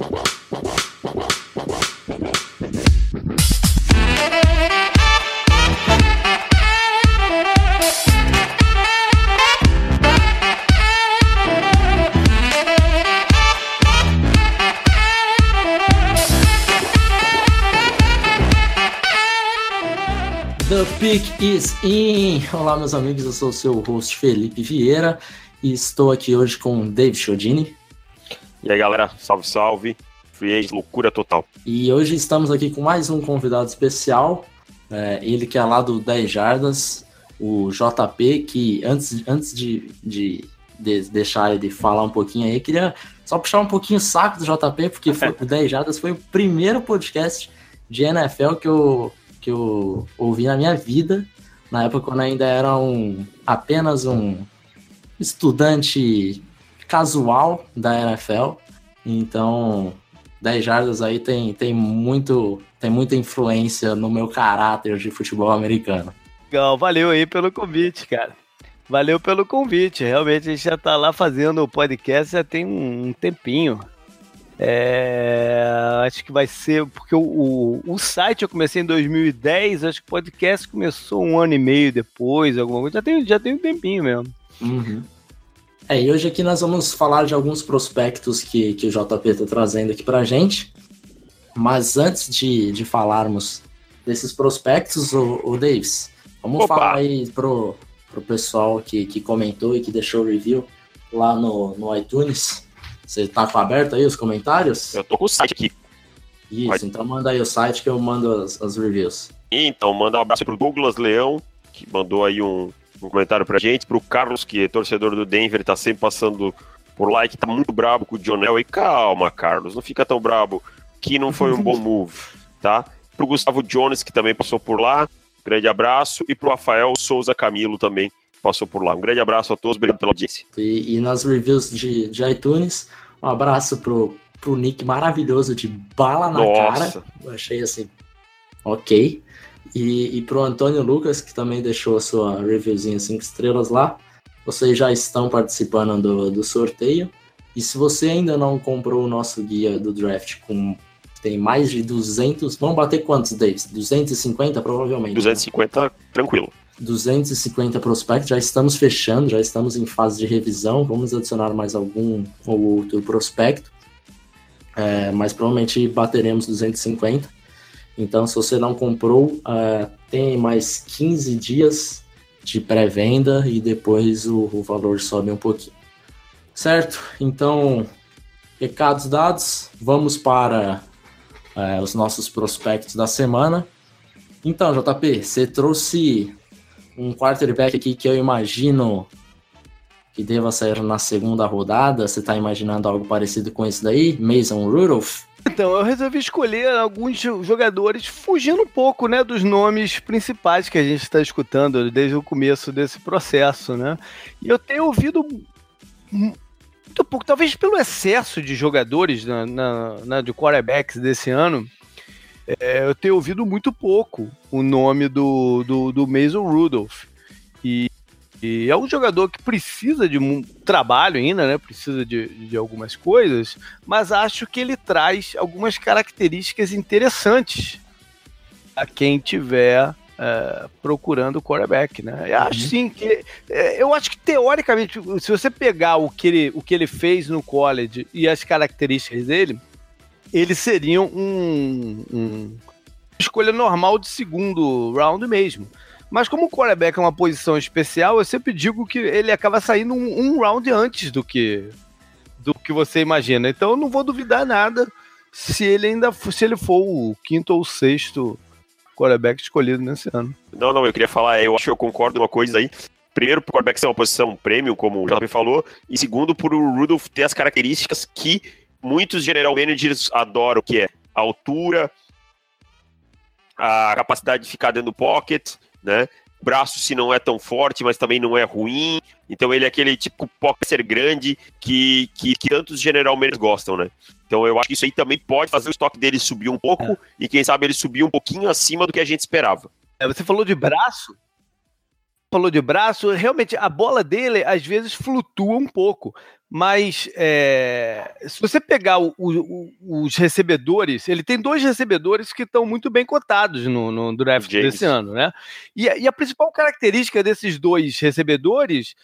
The Pick is in! Olá, meus amigos, eu sou o seu host Felipe Vieira e estou aqui hoje com Dave Chodini. E aí, galera, salve, salve. Free Agent, loucura total. E hoje estamos aqui com mais um convidado especial, é, ele que é lá do 10 Jardas, o JP, que antes, antes de, de, de deixar ele falar um pouquinho aí, queria só puxar um pouquinho o saco do JP, porque foi, o 10 Jardas foi o primeiro podcast de NFL que eu que eu ouvi na minha vida, na época quando ainda era um, apenas um estudante casual da NFL. Então, 10 jardas aí tem, tem, muito, tem muita influência no meu caráter de futebol americano. Legal, valeu aí pelo convite, cara. Valeu pelo convite. Realmente a gente já tá lá fazendo o podcast já tem um tempinho. É, acho que vai ser, porque o, o, o, site eu comecei em 2010, acho que o podcast começou um ano e meio depois, alguma coisa. Já tem, já tem um tempinho mesmo. Uhum. É, e hoje aqui nós vamos falar de alguns prospectos que, que o JP está trazendo aqui pra gente. Mas antes de, de falarmos desses prospectos, o, o Davis, vamos Opa. falar aí pro, pro pessoal que, que comentou e que deixou o review lá no, no iTunes você tá com aberto aí os comentários? Eu tô com o site aqui. Isso, Pode. então manda aí o site que eu mando as, as reviews. Então, manda um abraço pro Douglas Leão, que mandou aí um, um comentário pra gente, pro Carlos, que é torcedor do Denver, tá sempre passando por lá e que tá muito brabo com o John Elway. Calma, Carlos, não fica tão brabo, que não foi um bom move, tá? Pro Gustavo Jones, que também passou por lá, grande abraço, e pro Rafael Souza Camilo também, passou por lá. Um grande abraço a todos, obrigado pela audiência. E, e nas reviews de, de iTunes, um abraço pro, pro Nick maravilhoso de bala na Nossa. cara. Eu achei assim, ok. E, e pro Antônio Lucas, que também deixou a sua reviewzinha 5 estrelas lá. Vocês já estão participando do, do sorteio. E se você ainda não comprou o nosso guia do draft com tem mais de 200, vamos bater quantos, Davis? 250 provavelmente. 250 né? tranquilo. 250 prospectos, já estamos fechando, já estamos em fase de revisão, vamos adicionar mais algum ou outro prospecto, é, mas provavelmente bateremos 250. Então, se você não comprou, é, tem mais 15 dias de pré-venda e depois o, o, valor sobe um pouquinho. Certo? Então, recados dados, vamos para é, os nossos prospectos da semana. Então, JP, você trouxe um quarterback aqui que eu imagino que deva sair na segunda rodada. Você está imaginando algo parecido com esse daí? Mason Rudolph? Então, eu resolvi escolher alguns jogadores fugindo um pouco, né, dos nomes principais que a gente está escutando desde o começo desse processo, né? E eu tenho ouvido muito pouco, talvez pelo excesso de jogadores na, na, na de quarterbacks desse ano, é, eu tenho ouvido muito pouco o nome do, do, do Mason Rudolph. E, e, é um jogador que precisa de um trabalho ainda, né? Precisa de, de algumas coisas, mas acho que ele traz algumas características interessantes a quem tiver é, procurando quarterback, né? Eu acho uhum. sim que é, eu acho que teoricamente, se você pegar o que ele, o que ele fez no college e as características dele, eles seriam um, um escolha normal de segundo round mesmo. Mas como o quarterback é uma posição especial, eu sempre digo que ele acaba saindo um, um, round antes do que do que você imagina. Então eu não vou duvidar nada se ele ainda se ele for o quinto ou sexto quarterback escolhido nesse ano. Não, não, eu queria falar, eu acho que eu concordo uma coisa aí. Primeiro, por quarterback ser uma posição premium, como o JP falou, e segundo, por o Rudolph ter as características que muitos general managers adoram, que é a altura, a capacidade de ficar dentro do pocket, né? Braço se não é tão forte, mas também não é ruim. Então ele é aquele tipo ser grande que, que, que tantos general managers gostam, né? Então eu acho que isso aí também pode fazer o estoque dele subir um pouco é. e quem sabe ele subir um pouquinho acima do que a gente esperava. É, você falou de braço? Falou de braço, realmente a bola dele às vezes flutua um pouco, mas é, se você pegar o, o, os recebedores, ele tem dois recebedores que estão muito bem cotados no, no draft James. desse ano, né? E, e, a principal característica desses dois recebedores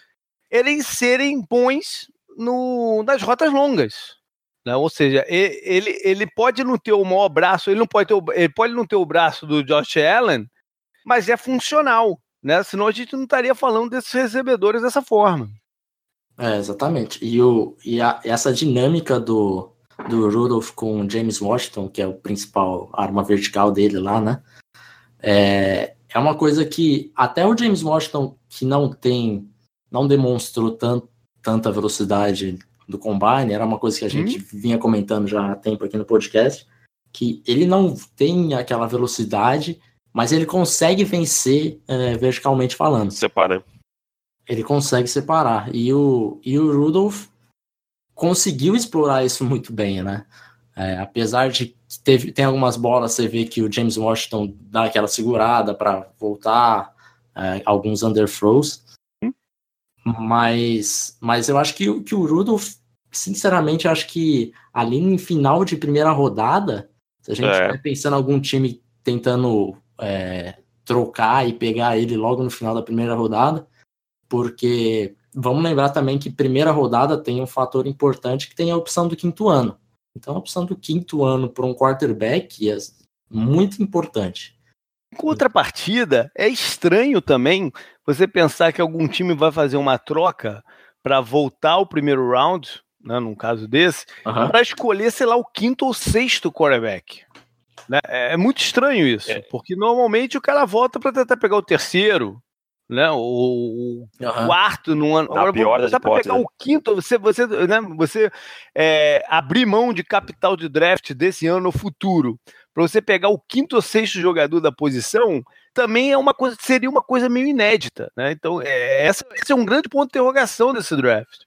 é eles serem bons no, nas rotas longas. Né? Ou seja, ele, ele pode não ter o maior braço, ele não pode ter o, ele pode não ter o braço do Josh Allen, mas é funcional, né? Senão a gente não estaria falando desses recebedores dessa forma. É, exatamente. E, o, e a, essa dinâmica do, do Rudolph com o James Washington, que é o principal arma vertical dele lá, né? É, é uma coisa que até o James Washington, que não tem, não demonstrou tanto, tanta velocidade do combine, era uma coisa que a gente hum. vinha comentando já há tempo aqui no podcast, que ele não tem aquela velocidade, mas ele consegue vencer é, verticalmente falando. Separa ele consegue separar. E o, e o Rudolph conseguiu explorar isso muito bem, né? É, apesar de que teve, tem algumas bolas, você vê que o James Washington dá aquela segurada para voltar, é, alguns underthrows. Hum. Mas, mas eu acho que, que o Rudolph, sinceramente, acho que ali no final de primeira rodada, se a gente é. pensando em algum time tentando é, trocar e pegar ele logo no final da primeira rodada, porque vamos lembrar também que primeira rodada tem um fator importante que tem a opção do quinto ano. Então a opção do quinto ano para um quarterback é muito importante. Em contrapartida, é estranho também você pensar que algum time vai fazer uma troca para voltar ao primeiro round, né, num caso desse, uhum. para escolher, sei lá, o quinto ou sexto quarterback. Né? É, é muito estranho isso, é. porque normalmente o cara volta para tentar pegar o terceiro, né? O, o uhum. quarto no ano. Agora, pior das para pegar o quinto, você, você, né, você é, abrir mão de capital de draft desse ano no futuro, para você pegar o quinto ou sexto jogador da posição, também é uma coisa, seria uma coisa meio inédita, né? Então, é, essa, esse é um grande ponto de interrogação desse draft.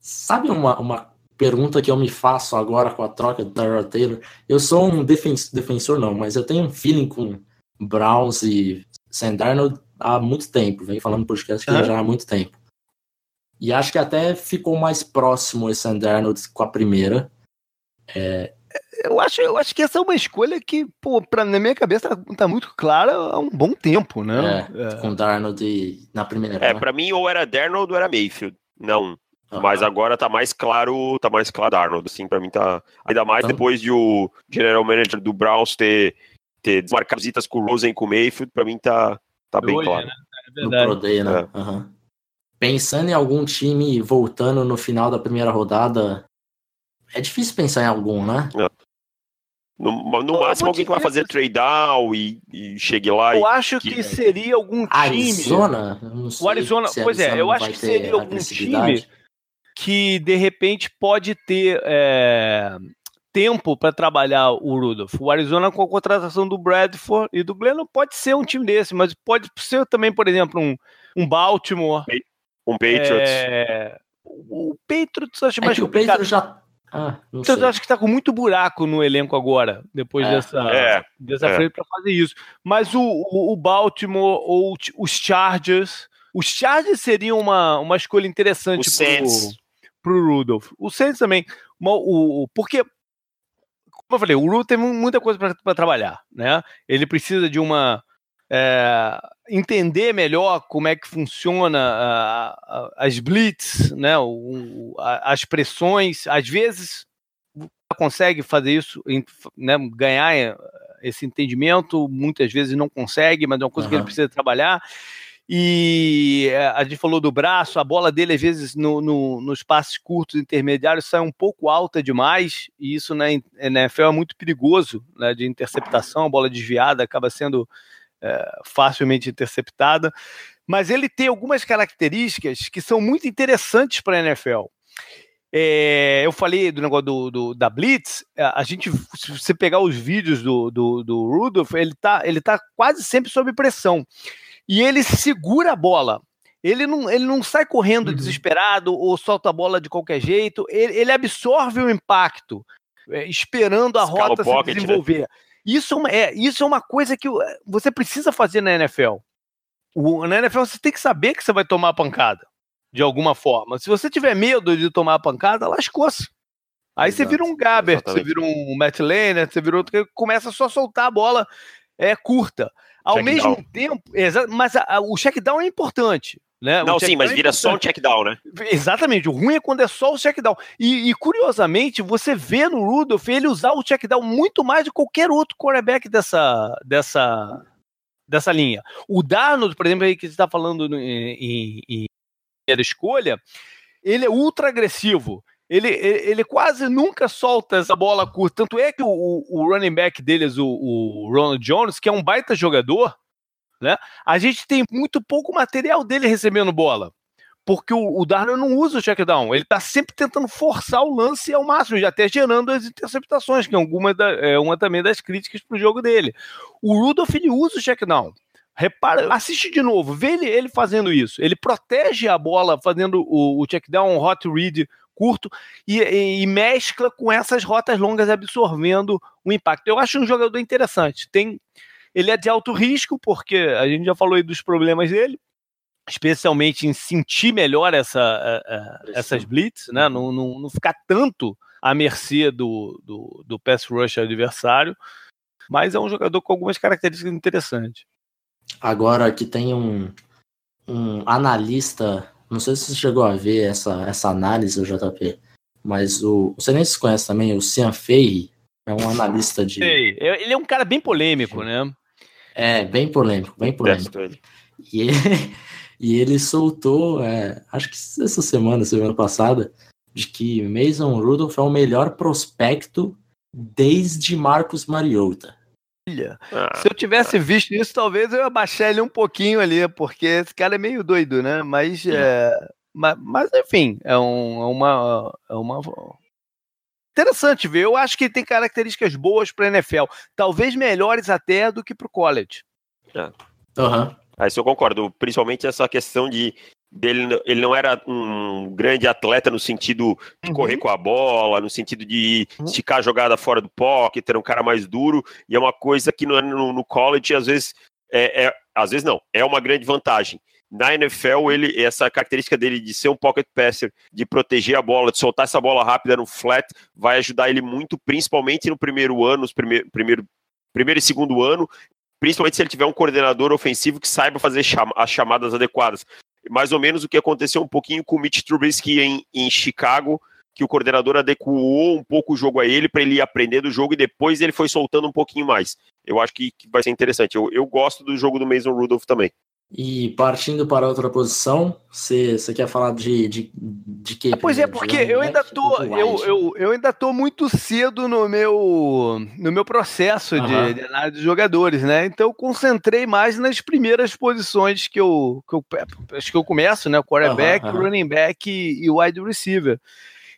Sabe uma, uma pergunta que eu me faço agora com a troca do Tyrod Taylor? Eu sou um defensor, defensor não, mas eu tenho um feeling com Browns e Sam Darnold há muito tempo, vem falando podcast que uhum. já há muito tempo. E acho que até ficou mais próximo esse Darnold com a primeira. É... Eu, acho, eu acho que essa é uma escolha que, pô, pra, na minha cabeça tá, tá muito clara há um bom tempo, né? É, é. Com Darnold na primeira. É, né? pra mim ou era Darnold ou era Mayfield. Não. Uhum. Mas agora tá mais claro, tá mais claro Darnold, assim, pra mim tá. Ainda mais então... depois de o general manager do Browns ter, ter desmarcado visitas com o Rosen e com o Mayfield, pra mim tá, Tá bem claro. Né? É no Pro Day, né? É. Uhum. Pensando em algum time voltando no final da primeira rodada, é difícil pensar em algum, né? É. No, no máximo, alguém que vai fazer trade down e, e chegue lá. Eu e, acho que, que seria algum time. Arizona? o Arizona, pois é, eu acho que seria algum time que de repente pode ter é, tempo para trabalhar o Rudolph. O Arizona com a contratação do Bradford e do Glenn pode ser um time desse, mas pode ser também, por exemplo, um, um Baltimore. Um Patriots. É, o Patriots acho é mais que complicado. O Patriots já ah, então, eu acho que está com muito buraco no elenco agora, depois é, dessa, é, dessa é. frente para fazer isso. Mas o, o, o, Baltimore ou os Chargers, os Chargers seriam uma, uma escolha interessante para o Rudolph. O Saints também. Uma, o, porque como eu falei, o Ru tem muita coisa para trabalhar, né? Ele precisa de uma é, entender melhor como é que funciona a, a, as blitz, né? O, a, as pressões. Às vezes consegue fazer isso, né? ganhar esse entendimento, muitas vezes não consegue, mas é uma coisa uhum. que ele precisa trabalhar. E é, a gente falou do braço, a bola dele, às vezes, no, no, nos passes curtos intermediários, sai um pouco alta demais, e isso na NFL é muito perigoso né, de interceptação, a bola desviada acaba sendo é, facilmente interceptada. Mas ele tem algumas características que são muito interessantes para a NFL. É, eu falei do negócio do, do, da Blitz, a gente, se você pegar os vídeos do, do, do Rudolph, ele está ele tá quase sempre sob pressão e ele segura a bola. Ele não, ele não sai correndo uhum. desesperado ou solta a bola de qualquer jeito. Ele, ele absorve o impacto, é, esperando a Escala rota se né? desenvolver. Né? Isso, é, isso é uma coisa que você precisa fazer na NFL. o, na NFL você tem que saber que você vai tomar a pancada, de alguma forma. Se você tiver medo de tomar a pancada, lascou-se. Aí Exato. você vira um Gabbert, você vira um Matt Lehner, você vira outro que começa só a soltar a bola é, curta. Ao check mesmo down. tempo, mas a, a, o check down é importante. Né? Não, sim, mas é vira só um check down, né? Exatamente, o ruim é quando é só o check down. E, e, curiosamente, você vê no Rudolph ele usar o check down muito mais de qualquer outro quarterback dessa, dessa, dessa linha. O Darnold, por exemplo, aí que você está falando em, em, em escolha, ele é ultra agressivo ele, ele, quase nunca solta essa bola curta. Tanto é que o, o running back deles, o, o, Ronald Jones, que é um baita jogador, né? A gente tem muito pouco material dele recebendo bola. Porque o, o não usa o check down. Ele está sempre tentando forçar o lance ao máximo, já até gerando as interceptações, que é uma, da, é uma também das críticas para o jogo dele. O Rudolph ele usa o check down. Repara, assiste de novo, vê ele, ele fazendo isso. Ele protege a bola fazendo o, o check down, hot read curto e, e, e, mescla com essas rotas longas absorvendo o impacto. Eu acho um jogador interessante. Tem, ele é de alto risco, porque a gente já falou aí dos problemas dele, especialmente em sentir melhor essa, essas blitz, né? Uhum. Não, não, não, ficar tanto à mercê do, do, do pass rush adversário, mas é um jogador com algumas características interessantes. Agora que tem um, um analista não sei se você chegou a ver essa, essa análise, o JP, mas o. Você nem se conhece também, o Cian Fei é um analista de. Sei. Ele é um cara bem polêmico, né? É, bem polêmico, bem polêmico. E ele, e ele soltou, é, acho que essa semana, semana passada, de que Mason Rudolph é o melhor prospecto desde Marcos Mariota. Ah, Se eu tivesse tá. visto isso, talvez eu abaixasse ele um pouquinho ali, porque esse cara é meio doido, né? Mas, é, mas, mas, enfim, é, um, é, uma, é uma. Interessante ver. Eu acho que ele tem características boas para NFL. Talvez melhores até do que para o college. É. Uhum. Aí isso eu concordo. Principalmente essa questão de dele, ele não era um grande atleta no sentido de uhum. correr com a bola, no sentido de uhum. esticar a jogada fora do pocket, ter um cara mais duro, e é uma coisa que no, no, no college, às vezes, é, é, às vezes não, é uma grande vantagem. Na NFL, ele, essa característica dele de ser um pocket passer, de proteger a bola, de soltar essa bola rápida no flat, vai ajudar ele muito, principalmente no primeiro ano, nos primeiro, primeiro, primeiro e segundo ano, principalmente se ele tiver um coordenador ofensivo que saiba fazer as chamadas adequadas mais ou menos o que aconteceu um pouquinho com o Mitch Trubisky em, em Chicago, que o coordenador adequou um pouco o jogo a ele para ele aprender do jogo e depois ele foi soltando um pouquinho mais. Eu acho que, que vai ser interessante. Eu, eu gosto do jogo do Mason Rudolph também. E partindo para outra posição, você quer falar de, de, de quê? pois é, porque eu ainda tô eu, eu, eu ainda tô muito cedo no meu no meu processo de, de, análise de jogadores, né? Então eu concentrei mais nas primeiras posições que eu, que eu acho que eu começo, né? Quarterback, uhum. running back e, e, wide receiver.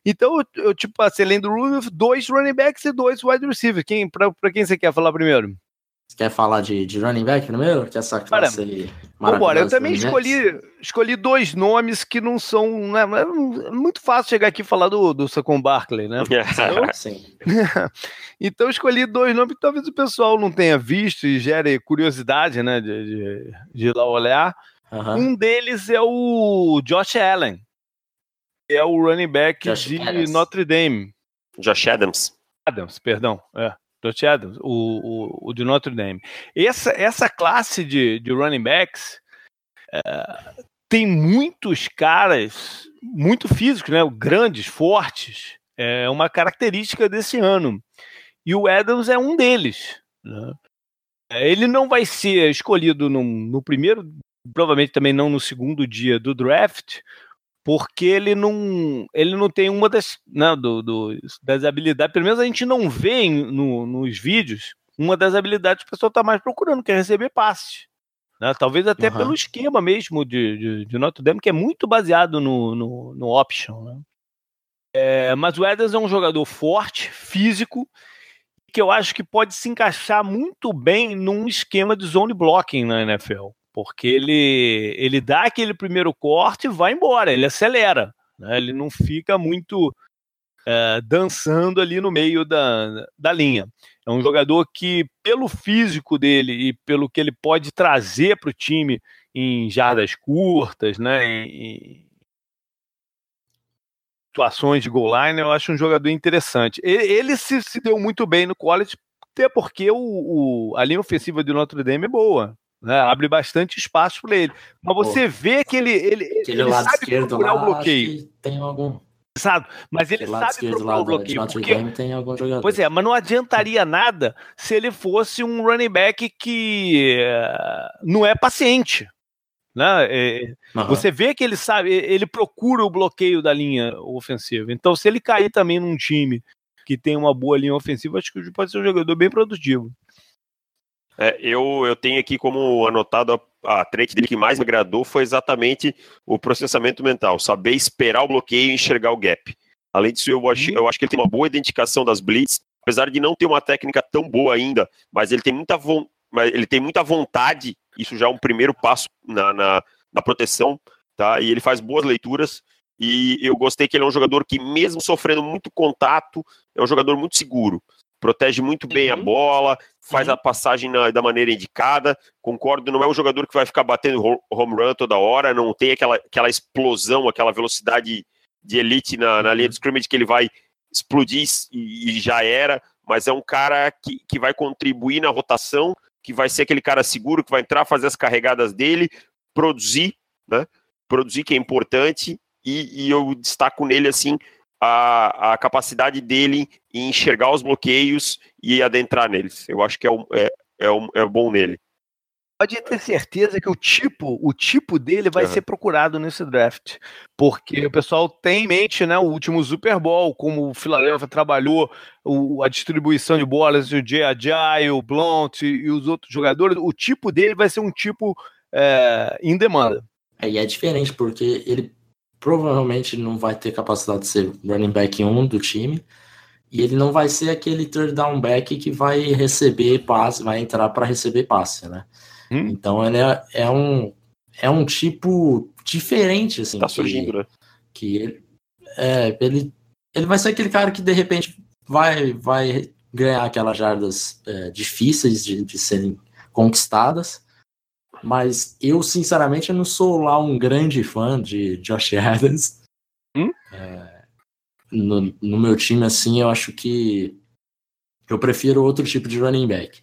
Então eu, eu tipo passei além do Rudolph, dois running backs e dois wide receivers. Quem para quem você quer falar primeiro? Você quer falar de, de running back primeiro? Que essa classe aí Vambora, eu também escolhi, escolhi dois nomes que não são. Né, é muito fácil chegar aqui e falar do, do Saquon Barkley, né? Então, Sim. então escolhi dois nomes que talvez o pessoal não tenha visto e gere curiosidade, né? De, de, de ir lá olhar. Uhum. Um deles é o Josh Allen, que é o running back Josh de Adams. Notre Dame. Josh Adams. Adams, perdão. É. Josh Adams, o, o, o, de Notre Dame. Essa, essa classe de, de running backs é, tem muitos caras muito físicos, né? grandes, fortes. É uma característica desse ano. E o Adams é um deles. Né? Ele não vai ser escolhido no, no primeiro, provavelmente também não no segundo dia do draft, porque ele não ele não tem uma das né, do, do, das habilidades, pelo menos a gente não vê em, no, nos vídeos uma das habilidades que o pessoal está mais procurando, que é receber passe. Né? Talvez até uhum. pelo esquema mesmo de, de, de, Notre Dame, que é muito baseado no, no, no option. Né? É, mas o Edens é um jogador forte, físico, que eu acho que pode se encaixar muito bem num esquema de zone blocking na NFL porque ele, ele dá aquele primeiro corte e vai embora, ele acelera, né? ele não fica muito é, dançando ali no meio da, da linha. É um jogador que, pelo físico dele e pelo que ele pode trazer para o time em jardas curtas, né? Em, situações de goal line, eu acho um jogador interessante. Ele, ele se, se, deu muito bem no college, até porque o, o, a linha ofensiva do Notre Dame é boa. Né? Abre bastante espaço para ele. Mas você Pô, vê que ele, ele, ele lado sabe esquerdo procurar lá, o bloqueio. Tem algum. Sabe? Mas ele sabe procurar o bloqueio. Porque... Pois é, mas não adiantaria nada se ele fosse um running back que uh, não é paciente. Né? É, uhum. Você vê que ele sabe, ele procura o bloqueio da linha ofensiva. Então, se ele cair também num time que tem uma boa linha ofensiva, acho que pode ser um jogador bem produtivo. É, eu, eu tenho aqui como anotado a, a trait dele que mais me agradou foi exatamente o processamento mental, saber esperar o bloqueio e enxergar o gap. Além disso, eu acho, uhum. eu acho que ele tem uma boa identificação das blitz, apesar de não ter uma técnica tão boa ainda, mas ele tem muita, ele tem muita vontade, isso já é um primeiro passo na, na, na proteção, tá? E ele faz boas leituras, e eu gostei que ele é um jogador que, mesmo sofrendo muito contato, é um jogador muito seguro protege muito bem uhum. a bola, faz uhum. a passagem na, da maneira indicada. Concordo, não é um jogador que vai ficar batendo home run toda hora, não tem aquela, aquela explosão, aquela velocidade de elite na, na linha de uhum. scrimmage que ele vai explodir e, e, já era, mas é um cara que, que vai contribuir na rotação, que vai ser aquele cara seguro, que vai entrar, fazer as carregadas dele, produzir, né? Produzir que é importante, e, e eu destaco nele assim a, a capacidade dele em enxergar os bloqueios e adentrar neles. Eu acho que é, um, é, é, um, é bom nele. Pode ter certeza que o tipo, o tipo dele vai uhum. ser procurado nesse draft, porque o pessoal tem em mente, né, o último Super Bowl, como o Philadelphia trabalhou o, a distribuição de bolas, o Jay Ajay, o Blount e, e, os outros jogadores, o tipo dele vai ser um tipo é, em demanda. É, e é diferente porque ele provavelmente não vai ter capacidade de ser running back 1 do time. E ele não vai ser aquele third down back que vai receber passe, vai entrar para receber passe, né? Hum. Então ele é, é, um é um tipo diferente assim. Tá surgindo, que, né? Que ele é, ele ele vai ser aquele cara que de repente vai vai ganhar aquelas jardas é, difíceis de, de serem conquistadas mas eu, sinceramente, não sou lá um grande fã de Josh Adams. Hum? É, no, no meu time, assim, eu acho que eu prefiro outro tipo de running back.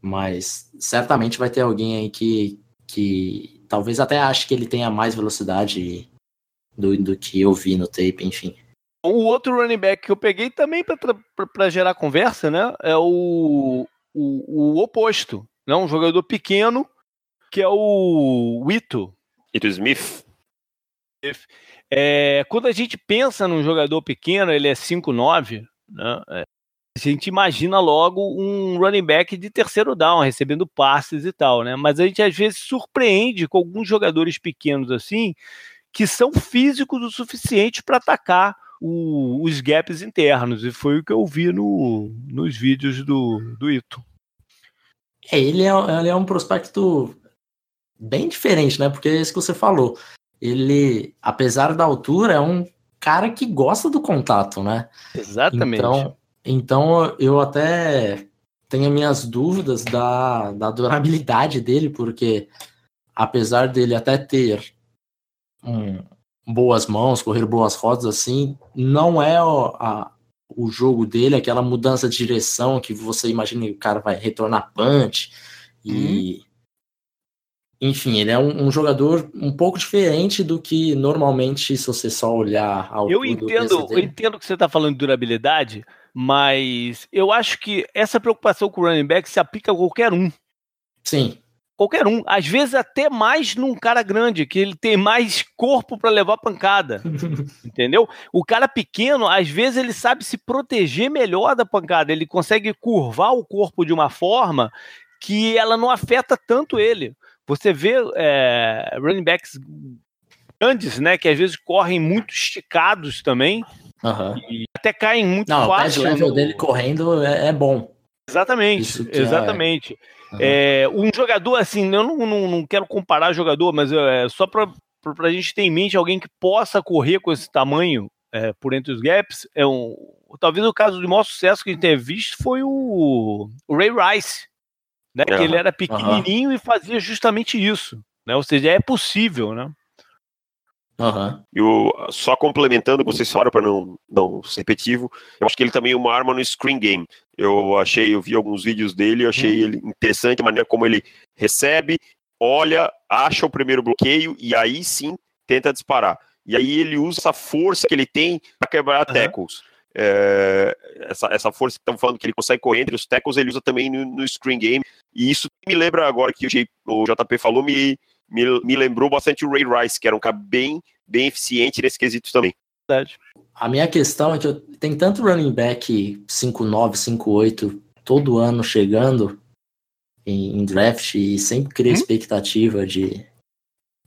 Mas certamente vai ter alguém aí que, que talvez até ache que ele tenha mais velocidade do, do que eu vi no tape, enfim. O outro running back que eu peguei também para gerar conversa, né? É o, o, o oposto. Né? Um jogador pequeno que é o Ito. Ito Smith. É, quando a gente pensa num jogador pequeno, ele é 5'9", né? É, a gente imagina logo um running back de terceiro down, recebendo passes e tal, né? Mas a gente às vezes surpreende com alguns jogadores pequenos assim, que são físicos o suficiente para atacar o, os gaps internos. E foi o que eu vi no, nos vídeos do, do Ito. É, ele é, ele é um prospecto bem diferente, né? Porque é isso que você falou. Ele, apesar da altura, é um cara que gosta do contato, né? Exatamente. Então, então eu até tenho minhas dúvidas da, da durabilidade dele, porque apesar dele até ter um, boas mãos, correr boas rodas assim, não é o, a, o jogo dele, aquela mudança de direção que você imagina que o cara vai retornar punch e hum enfim, ele é um, um, jogador um pouco diferente do que normalmente, se você só olhar ao Eu entendo, eu entendo que você está falando de durabilidade, mas eu acho que essa preocupação com o running back se aplica a qualquer um. Sim. Qualquer um. Às vezes até mais num cara grande, que ele tem mais corpo para levar pancada. entendeu? O cara pequeno, às vezes, ele sabe se proteger melhor da pancada. Ele consegue curvar o corpo de uma forma que ela não afeta tanto ele. Você vê é, running backs grandes, né? Que às vezes correm muito esticados também. Uhum. E até caem muito Não, fácil. O level dele correndo é, é bom. Exatamente, é exatamente. É... É, um jogador, assim, eu não, não, não quero comparar jogador, mas é só para a gente ter em mente alguém que possa correr com esse tamanho é, por entre os gaps. É um, talvez o caso de maior sucesso que a gente tenha visto foi o, o Ray Rice, né? Que ele era pequenininho uhum. e fazia justamente isso. né? Ou seja, é possível, né? Uhum. E o, só complementando o que vocês falaram, para não, não ser repetitivo, eu acho que ele também é uma arma no screen game. Eu achei, eu vi alguns vídeos dele, eu achei uhum. ele interessante a maneira como ele recebe, olha, acha o primeiro bloqueio e aí sim tenta disparar. E aí ele usa essa força que ele tem para quebrar uhum. tackles. É, essa, essa força que estamos falando que ele consegue correr entre os tackles, ele usa também no, no screen game. E isso me lembra agora que o, o JP falou, me, me, me lembrou bastante o Ray Rice, que era um cara bem, bem eficiente nesse quesito também. Verdade. A minha questão é que eu, tem tanto running back 5'9, 5'8 todo ano chegando em, em draft e sempre cria hum? expectativa de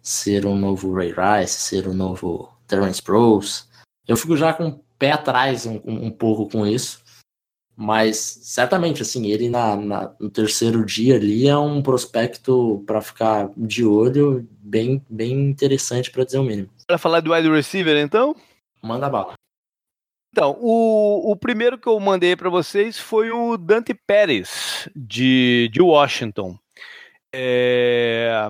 ser um novo Ray Rice, ser um novo Terrence Pros. Eu fico já com o pé atrás um, um pouco com isso. Mas certamente, assim, ele na, na, no terceiro dia ali é um prospecto para ficar de olho bem, bem interessante, para dizer o mínimo. Para falar do wide receiver, então? Manda bala. Então, o, o primeiro que eu mandei para vocês foi o Dante Pérez, de, de Washington. É...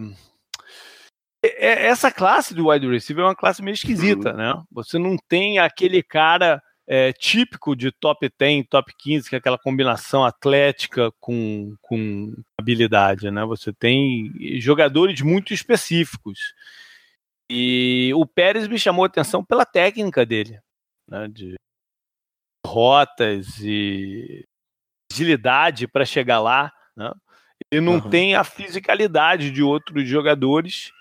é essa classe do wide receiver é uma classe meio esquisita, uhum. né? Você não tem aquele cara é, típico de top 10, top 15, que é aquela combinação atlética com, com habilidade, né? Você tem jogadores muito específicos. E o Pérez me chamou a atenção pela técnica dele, né? De rotas e agilidade para chegar lá, né? Ele não uhum. tem a fisicalidade de outros jogadores,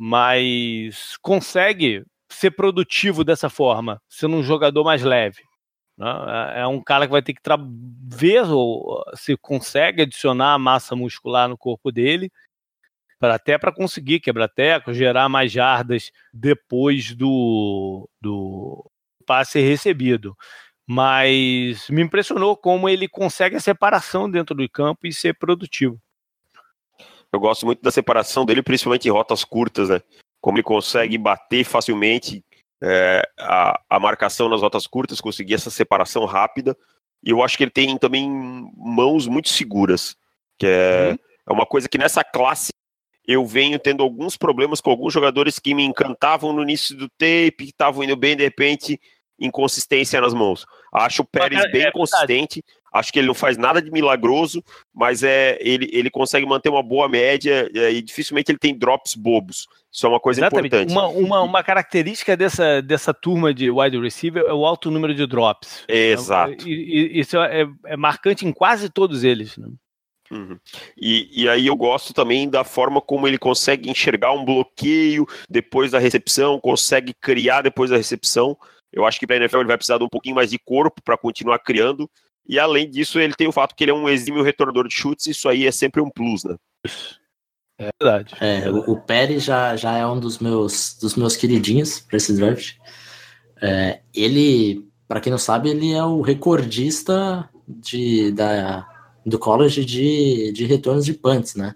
mas consegue ser produtivo dessa forma, sendo um jogador mais leve. Né? É, é um cara que vai ter que ver se consegue adicionar massa muscular no corpo dele, para até para conseguir quebrar teco, gerar mais jardas depois do, do passe recebido. Mas me impressionou como ele consegue a separação dentro do campo e ser produtivo. Eu gosto muito da separação dele, principalmente em rotas curtas, né? Como ele consegue bater facilmente é, a, a marcação nas rotas curtas, conseguir essa separação rápida. E eu acho que ele tem também mãos muito seguras, que é, uhum. é uma coisa que nessa classe eu venho tendo alguns problemas com alguns jogadores que me encantavam no início do tape, que estavam indo bem, de repente, inconsistência nas mãos. Acho o Pérez bem é consistente, acho que ele não faz nada de milagroso, mas é ele, ele consegue manter uma boa média é, e dificilmente ele tem drops bobos. Isso é uma coisa Exatamente. importante. Uma, uma, uma, característica dessa, dessa turma de wide receiver é o alto número de drops. Exato. E, isso é, é, marcante em quase todos eles. Né? Uhum. E, e aí eu gosto também da forma como ele consegue enxergar um bloqueio depois da recepção, consegue criar depois da recepção. Eu acho que para a NFL ele vai precisar de um pouquinho mais de corpo para continuar criando. E além disso, ele tem o fato que ele é um exímio retornador de chutes, isso aí é sempre um plus, né? É verdade. É, o, o Pérez já, já é um dos meus, dos meus queridinhos para esse draft. É, ele, para quem não sabe, ele é o recordista de, da, do college de, de retornos de punts, né?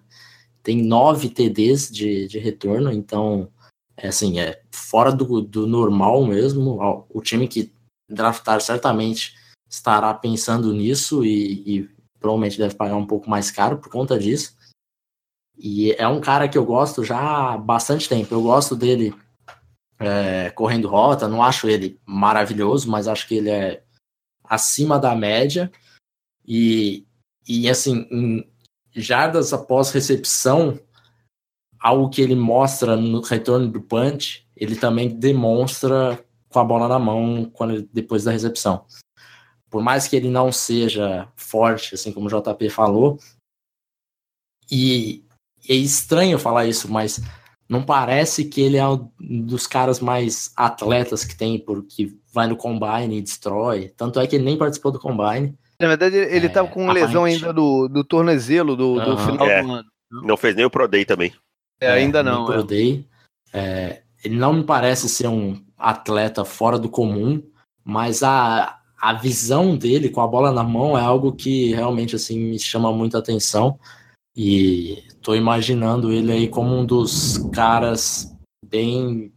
Tem nove TDs de, de retorno, então, é assim, é fora do, do normal mesmo. O time que draftar certamente estará pensando nisso e, e provavelmente deve pagar um pouco mais caro por conta disso. E é um cara que eu gosto já há bastante tempo. Eu gosto dele é, correndo rota, não acho ele maravilhoso, mas acho que ele é acima da média. E, e assim, em jardas após recepção, algo que ele mostra no retorno do punch, ele também demonstra com a bola na mão quando depois da recepção. Por mais que ele não seja forte, assim como o JP falou, e é estranho falar isso, mas não parece que ele é um dos caras mais atletas que tem, porque vai no combine e destrói. Tanto é que ele nem participou do combine. Na verdade, ele estava é, com lesão ainda do, do tornozelo do, uhum. do final é, do ano. Não fez nem o Pro Day também. É, ainda não. Pro é. Day. É, ele não me parece ser um atleta fora do comum, mas a, a visão dele com a bola na mão é algo que realmente assim me chama muita atenção. E tô imaginando ele aí como um dos caras bem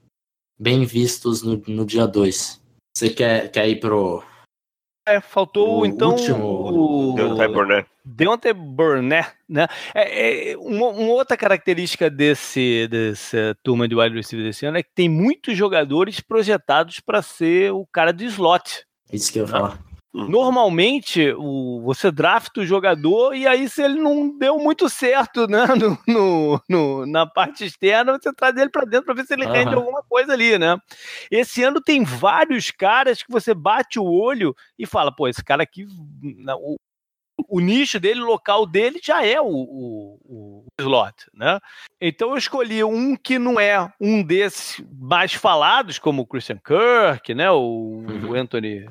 bem vistos no, no dia 2. Você quer, quer ir pro, É, faltou O então último, o Deontay Burnett. Deontay Burnett, né? É, é, uma, uma outra característica desse dessa turma de wide receiver desse ano é que tem muitos jogadores projetados para ser o cara de slot. Isso que eu ia falar. Normalmente, o, você drafta o jogador e aí, se ele não deu muito certo né, no, no- no- na parte externa, você traz ele para dentro para ver se ele rende Aham. alguma coisa ali, né? Esse ano tem vários caras que você bate o olho e fala, pô, esse cara aqui, o, nicho dele, o local dele já é o, o, o slot, né? Então eu escolhi um que não é um desses mais falados, como o Christian Kirk, né? O, Uhum. o Anthony,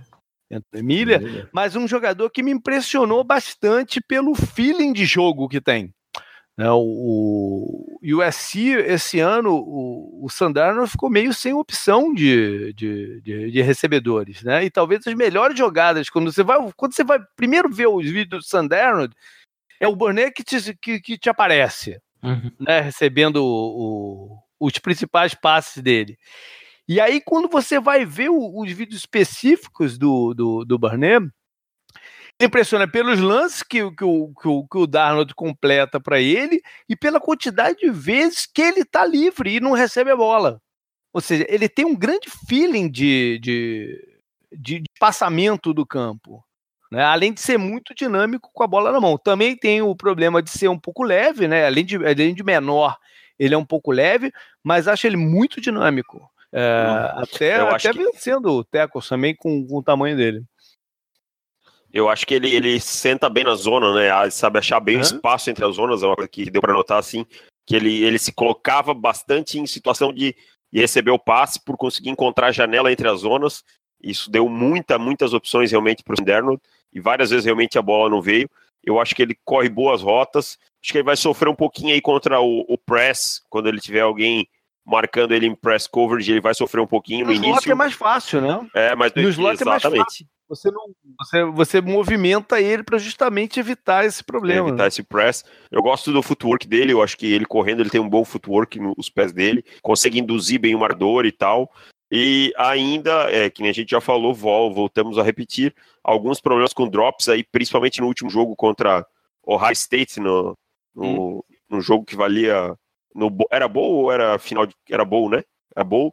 Anthony Miller, mas um jogador que me impressionou bastante pelo feeling de jogo que tem. Né, o, o USC, esse ano, o, o Sandarno ficou meio sem opção de, de, de, de recebedores, né? E talvez as melhores jogadas, quando você vai, quando você vai primeiro ver os vídeos do Sandarno, é o Burnett que te, que, que te aparece Uhum. né, recebendo o- o- os principais passes dele. E aí, quando você vai ver os vídeos específicos do, do, do Barnett, impressiona pelos lances que, o- que, o, que, o, que o Darnold completa para ele e pela quantidade de vezes que ele está livre e não recebe a bola. Ou seja, ele tem um grande feeling de, de, de, de passamento do campo. né? Além de ser muito dinâmico com a bola na mão. Também tem o problema de ser um pouco leve, né? Além de, além de menor, ele é um pouco leve, mas acho ele muito dinâmico. É, até Eu acho até que- vencendo o Tecos também com, com o tamanho dele. Eu acho que ele, ele senta bem na zona, né? Ah, Sabe achar bem o Hã? espaço entre as zonas, é uma coisa que deu para notar assim, que ele, ele se colocava bastante em situação de, receber o passe por conseguir encontrar a janela entre as zonas. Isso deu muita, muitas opções realmente para o Sanderno e várias vezes realmente a bola não veio. Eu acho que ele corre boas rotas. Acho que ele vai sofrer um pouquinho aí contra o, o press, quando ele tiver alguém marcando ele em press coverage, ele vai sofrer um pouquinho no, No slot início. é mais fácil, né? É, mas No slot é mais exatamente. Você não, você, você movimenta ele para justamente evitar esse problema. evitar né? esse press. Eu gosto do footwork dele, eu acho que ele correndo, ele tem um bom footwork nos pés dele, consegue induzir bem o marcador e tal. E ainda, é, que nem a gente já falou, vol, voltamos a repetir, alguns problemas com drops aí, principalmente no último jogo contra Ohio State, no, no, no jogo que valia. No, era bowl ou era final de. Era bowl, né? Era bowl.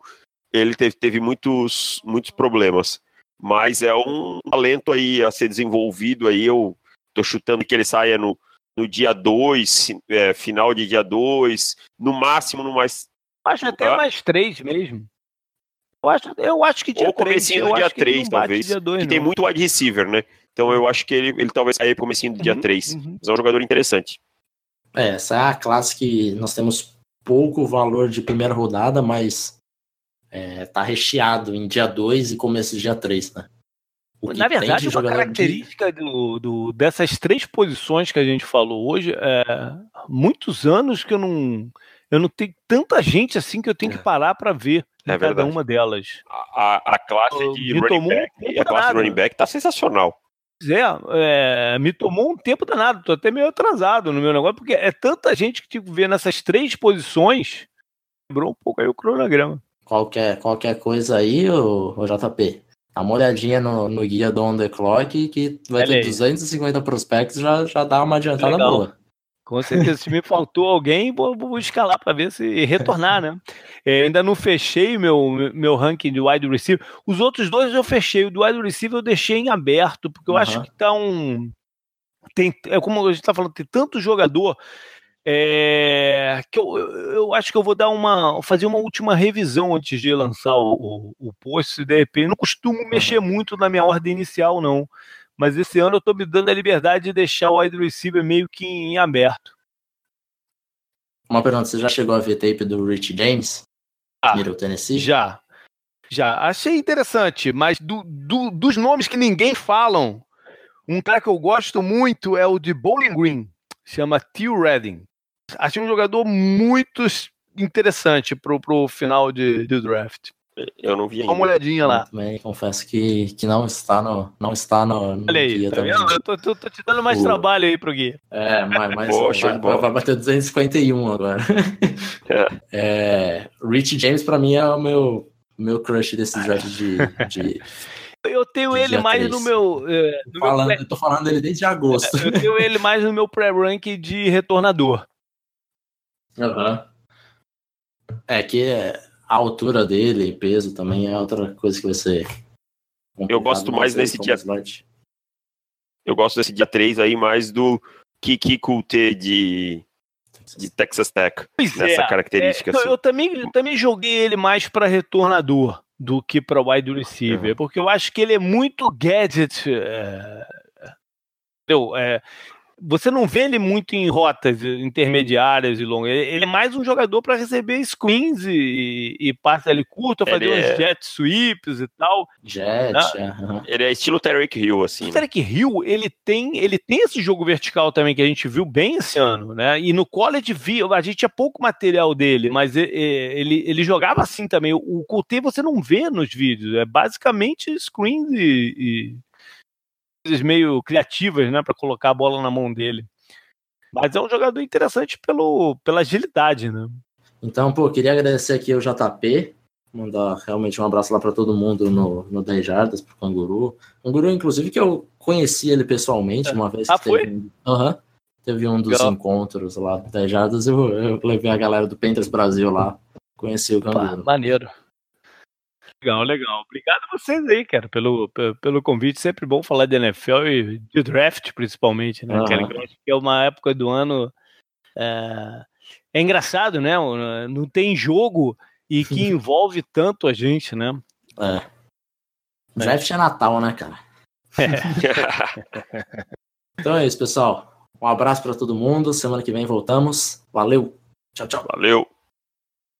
Ele teve, teve muitos, muitos problemas. Mas é um talento aí a ser desenvolvido aí. Eu tô chutando que ele saia no, no dia 2, final de dia 2, no máximo no mais. Acho até Ah. mais três mesmo. Eu acho, eu acho que dia ou três, comecinho eu do dia acho que ele 3, não bate talvez. Dia dois, que tem muito wide receiver, né? Então eu acho que ele, ele talvez saia comecinho do dia Uhum, 3. uhum. Mas é um jogador interessante. É, essa é a classe que nós temos pouco valor de primeira rodada, mas é, tá recheado em dia 2 e começo de dia 3, né? O que Na verdade, de uma jogador de- característica do, do- dessas três posições que a gente falou hoje, é muitos anos que eu não, eu não tenho tanta gente assim que eu tenho que parar para ver É cada verdade. uma delas. A, a- a classe de me running um back, a classe de running back tá sensacional. É, é, me tomou um tempo danado, tô até meio atrasado no meu negócio, porque é tanta gente que que ver nessas três posições, quebrou um pouco aí o cronograma. Qualquer, qualquer coisa aí, ô, ô JP, dá uma olhadinha no, no guia do On The Clock que vai Olha ter aí. 250 prospectos, já, já dá uma adiantada Legal. boa. Com certeza, se me faltou alguém, vou, vou escalar para ver se retornar, né? É, ainda não fechei meu, meu ranking de wide receiver. Os outros dois eu fechei. O do wide receiver eu deixei em aberto, porque eu acho Aham. que tá um. Tem, é como a gente tá falando, tem tanto jogador é, que eu, eu acho que eu vou dar uma. fazer uma última revisão antes de lançar o, o, o post, se de repente. Não costumo mexer muito na minha ordem inicial, não. Mas esse ano eu tô me dando a liberdade de deixar o wide receiver meio que em aberto. Uma pergunta, você já chegou a ver tape do Rich James? Ah, Middle Tennessee? Já. Já. Achei interessante, mas do, do- dos nomes que ninguém falam, um cara que eu gosto muito é o de Bowling Green. Chama Tio Redding. Achei um jogador muito interessante pro, pro final de, de draft. Eu não vi Dá uma ainda. olhadinha lá. Também confesso que, que não está no, não está no, no Olha aí, guia tá também. vendo? Eu tô, tô- tô te dando mais O- trabalho aí pro Gui. É, mas, mas Poxa, vai, vai bater 251 agora. É, Rich James, pra mim, é o meu, meu crush desse draft de, de Eu tenho ele mais 3. no meu. É, no falando, meu eu tô falando dele desde agosto. Eu tenho ele mais no meu pré-rank de retornador. Uhum. É que a altura dele, peso também é outra coisa que vai ser. Eu gosto mais desse dia. Slide. Eu gosto desse dia 3 aí, mais do Kiki Kulte de, de Texas Tech. Pois nessa é, característica. É, assim. eu, também, eu também joguei ele mais para retornador do que para wide receiver, uhum. porque eu acho que ele é muito gadget. É, é, você não vê ele muito em rotas intermediárias e longas. Ele é mais um jogador para receber screens e, e passe ali curto, fazer ele uns é... jet sweeps e tal. Jet, né? uhum. Ele é estilo Tarek Hill, assim. O né? Tarek Hill, ele tem, ele tem esse jogo vertical também que a gente viu bem esse ano, né? E no college viu, a gente tinha pouco material dele, mas ele, ele jogava assim também. O Couté você não vê nos vídeos, é basicamente screens e, e coisas meio criativas, né, para colocar a bola na mão dele. Mas é um jogador interessante pelo, pela agilidade, né? Então, pô, queria agradecer aqui ao JP, mandar realmente um abraço lá para todo mundo no, no 10 Jardas, pro Canguru. Canguru, inclusive, que eu conheci ele pessoalmente é. uma vez. Ah, foi? Teve, uhum, teve um dos Legal. encontros lá do 10 Jardas, eu, eu levei a galera do Panthers Brasil lá, conheci o Canguru. Pá, maneiro. Legal, legal. Obrigado a vocês aí, cara, pelo, pelo convite. Sempre bom falar de NFL e de draft, principalmente, né? Uhum. Que é uma época do ano. É... é engraçado, né? Não tem jogo e que envolve tanto a gente, né? É. Draft é, é Natal, né, cara? É. então é isso, pessoal. Um abraço para todo mundo. Semana que vem voltamos. Valeu. Tchau, tchau. Valeu.